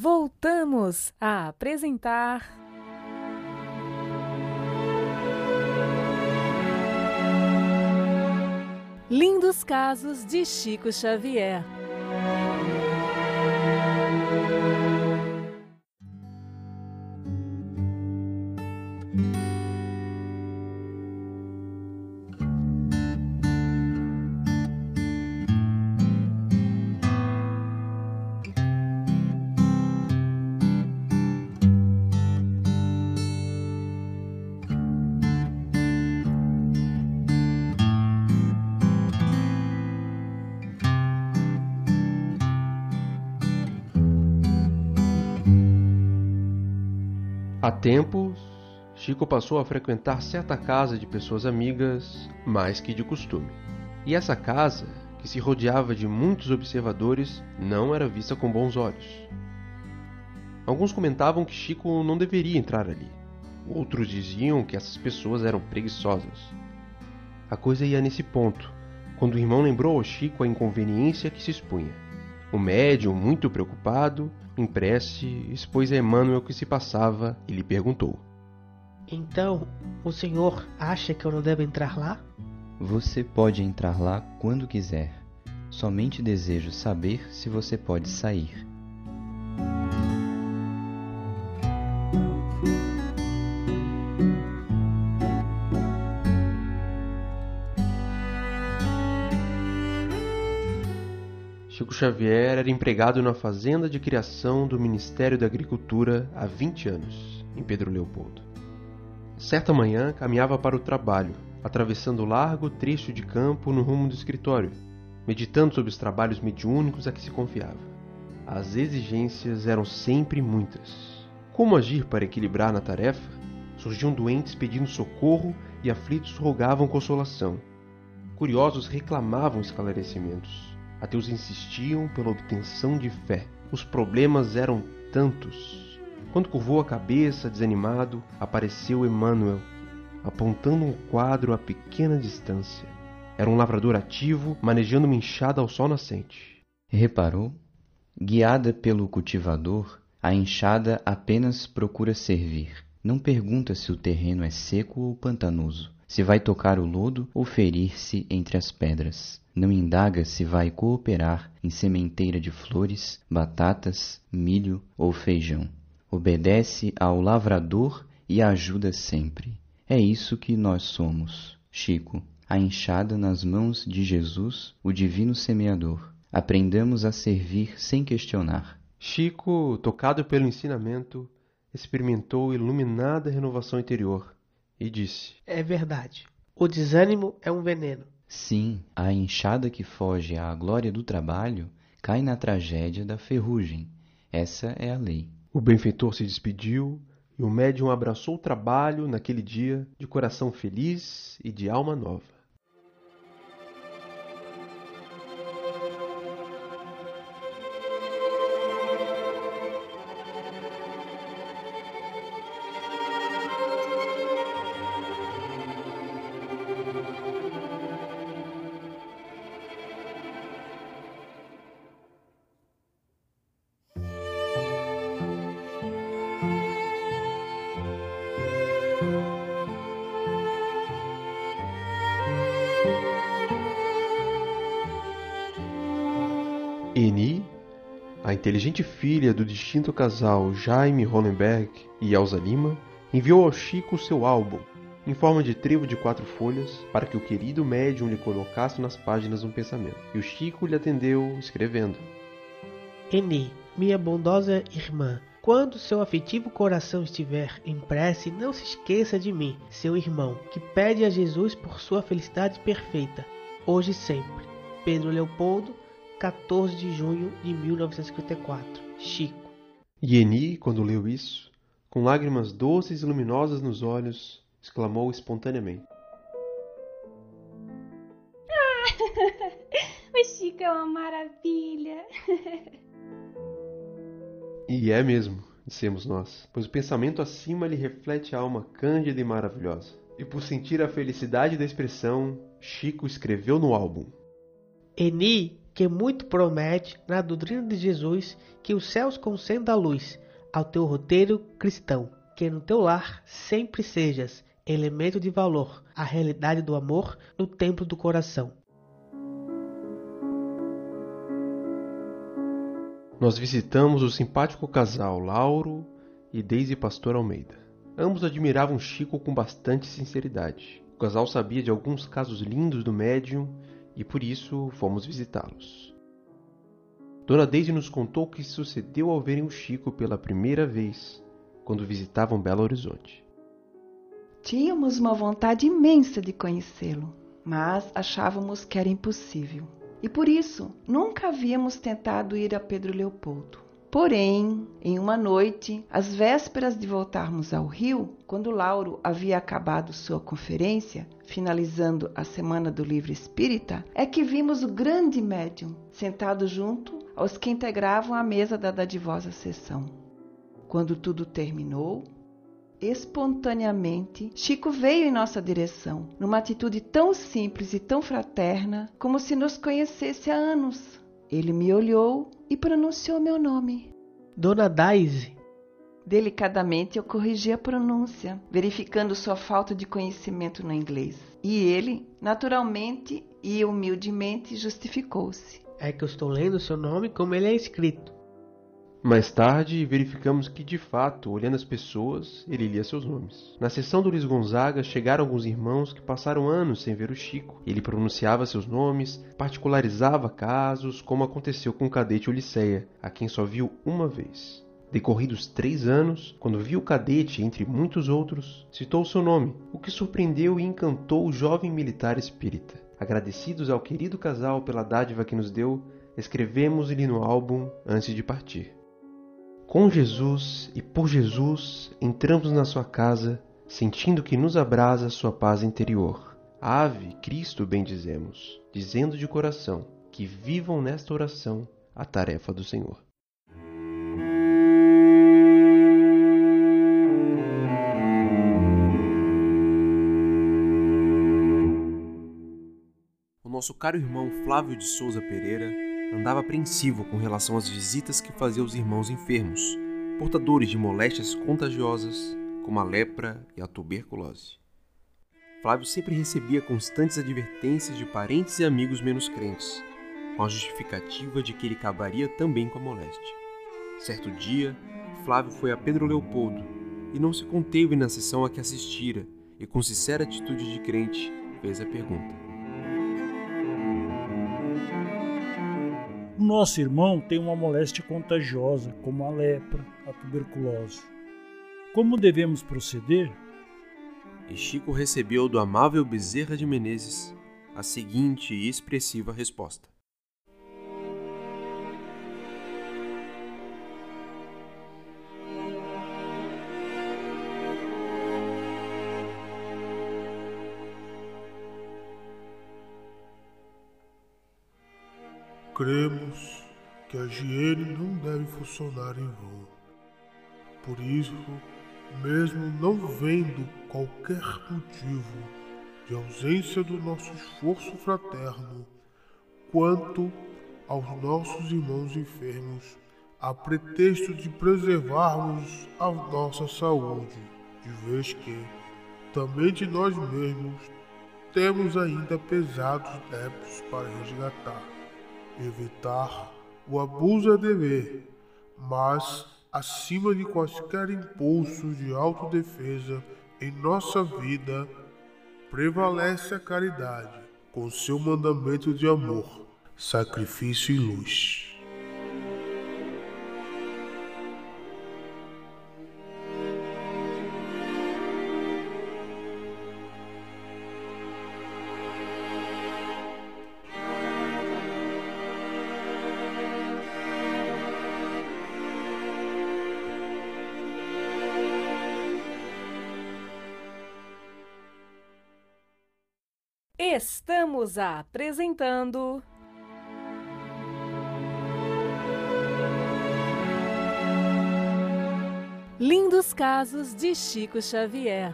voltamos a apresentar. Lindos casos de Chico Xavier. Há tempos, Chico passou a frequentar certa casa de pessoas amigas mais que de costume. E essa casa, que se rodeava de muitos observadores, não era vista com bons olhos. Alguns comentavam que Chico não deveria entrar ali. Outros diziam que essas pessoas eram preguiçosas. A coisa ia nesse ponto, quando o irmão lembrou ao Chico a inconveniência que se expunha. O médium, muito preocupado, em prece, expôs a Emmanuel o que se passava e lhe perguntou: Então, o senhor acha que eu não devo entrar lá? Você pode entrar lá quando quiser. Somente desejo saber se você pode sair. Chico Xavier era empregado na fazenda de criação do Ministério da Agricultura há 20 anos, em Pedro Leopoldo. Certa manhã caminhava para o trabalho, atravessando o largo trecho de campo no rumo do escritório, meditando sobre os trabalhos mediúnicos a que se confiava. As exigências eram sempre muitas. Como agir para equilibrar na tarefa? Surgiam doentes pedindo socorro e aflitos rogavam consolação. Curiosos reclamavam esclarecimentos. Ateus insistiam pela obtenção de fé. Os problemas eram tantos. Quando curvou a cabeça, desanimado, apareceu Emmanuel, apontando um quadro a pequena distância. Era um lavrador ativo, manejando uma enxada ao sol nascente. Reparou? Guiada pelo cultivador, a enxada apenas procura servir. Não pergunta se o terreno é seco ou pantanoso, se vai tocar o lodo ou ferir-se entre as pedras. Não indaga se vai cooperar em sementeira de flores, batatas, milho ou feijão. Obedece ao lavrador e ajuda sempre. É isso que nós somos, Chico, a enxada nas mãos de Jesus, o divino semeador. Aprendamos a servir sem questionar. Chico, tocado pelo ensinamento, experimentou iluminada renovação interior e disse: É verdade. O desânimo é um veneno. Sim, a enxada que foge à glória do trabalho cai na tragédia da ferrugem. Essa é a lei. O benfeitor se despediu e o médium abraçou o trabalho naquele dia de coração feliz e de alma nova. Inteligente filha do distinto casal Jaime Hollenberg e Elsa Lima, enviou ao Chico seu álbum, em forma de trevo de quatro folhas, para que o querido médium lhe colocasse nas páginas um pensamento. E o Chico lhe atendeu, escrevendo: Eni, minha bondosa irmã, quando seu afetivo coração estiver em prece, não se esqueça de mim, seu irmão, que pede a Jesus por sua felicidade perfeita, hoje e sempre. Pedro Leopoldo, 14 de junho de 1954. Chico. E Eni, quando leu isso, com lágrimas doces e luminosas nos olhos, exclamou espontaneamente: O Chico é uma maravilha. E é mesmo, dissemos nós, pois o pensamento acima lhe reflete a alma cândida e maravilhosa. E por sentir a felicidade da expressão, Chico escreveu no álbum: Eni, que muito promete na doutrina de Jesus que os céus concedam a luz ao teu roteiro cristão, que no teu lar sempre sejas elemento de valor, a realidade do amor no templo do coração. Nós visitamos o simpático casal Lauro e Daisy Pastor Almeida. Ambos admiravam Chico com bastante sinceridade. O casal sabia de alguns casos lindos do médium e por isso fomos visitá-los. Dona Daisy nos contou o que sucedeu ao verem o Chico pela primeira vez quando visitavam Belo Horizonte. Tínhamos uma vontade imensa de conhecê-lo, mas achávamos que era impossível. E por isso nunca havíamos tentado ir a Pedro Leopoldo. Porém, em uma noite, às vésperas de voltarmos ao Rio, quando Lauro havia acabado sua conferência, finalizando a Semana do Livro Espírita, é que vimos o grande médium sentado junto aos que integravam a mesa da dadivosa sessão. Quando tudo terminou, espontaneamente, Chico veio em nossa direção, numa atitude tão simples e tão fraterna, como se nos conhecesse há anos. Ele me olhou e pronunciou meu nome. Dona Daisy. Delicadamente eu corrigi a pronúncia, verificando sua falta de conhecimento no inglês. E ele, naturalmente e humildemente, justificou-se. É que eu estou lendo seu nome como ele é escrito. Mais tarde, verificamos que, de fato, olhando as pessoas, ele lia seus nomes. Na sessão do Luiz Gonzaga, chegaram alguns irmãos que passaram anos sem ver o Chico. Ele pronunciava seus nomes, particularizava casos, como aconteceu com o cadete Ulisseia, a quem só viu uma vez. Decorridos três anos, quando viu o cadete entre muitos outros, citou seu nome, o que surpreendeu e encantou o jovem militar espírita. Agradecidos ao querido casal pela dádiva que nos deu, escrevemos-lhe no álbum antes de partir. Com Jesus e por Jesus entramos na sua casa, sentindo que nos abrasa sua paz interior. Ave, Cristo bendizemos, dizendo de coração que vivam nesta oração a tarefa do Senhor. O nosso caro irmão Flávio de Souza Pereira andava apreensivo com relação às visitas que fazia aos irmãos enfermos, portadores de moléstias contagiosas, como a lepra e a tuberculose. Flávio sempre recebia constantes advertências de parentes e amigos menos crentes, com a justificativa de que ele acabaria também com a moléstia. Certo dia, Flávio foi a Pedro Leopoldo e não se conteve na sessão a que assistira e, com sincera atitude de crente, fez a pergunta: nosso irmão tem uma moléstia contagiosa, como a lepra, a tuberculose. Como devemos proceder? E Chico recebeu do amável Bezerra de Menezes a seguinte e expressiva resposta: Cremos que a higiene não deve funcionar em vão. Por isso, mesmo não vendo qualquer motivo de ausência do nosso esforço fraterno, quanto aos nossos irmãos enfermos, a pretexto de preservarmos a nossa saúde, de vez que, também de nós mesmos, temos ainda pesados débitos para resgatar. Evitar o abuso é dever, mas, acima de quaisquer impulsos de autodefesa em nossa vida, prevalece a caridade, com seu mandamento de amor, sacrifício e luz. Estamos apresentando. Lindos Casos de Chico Xavier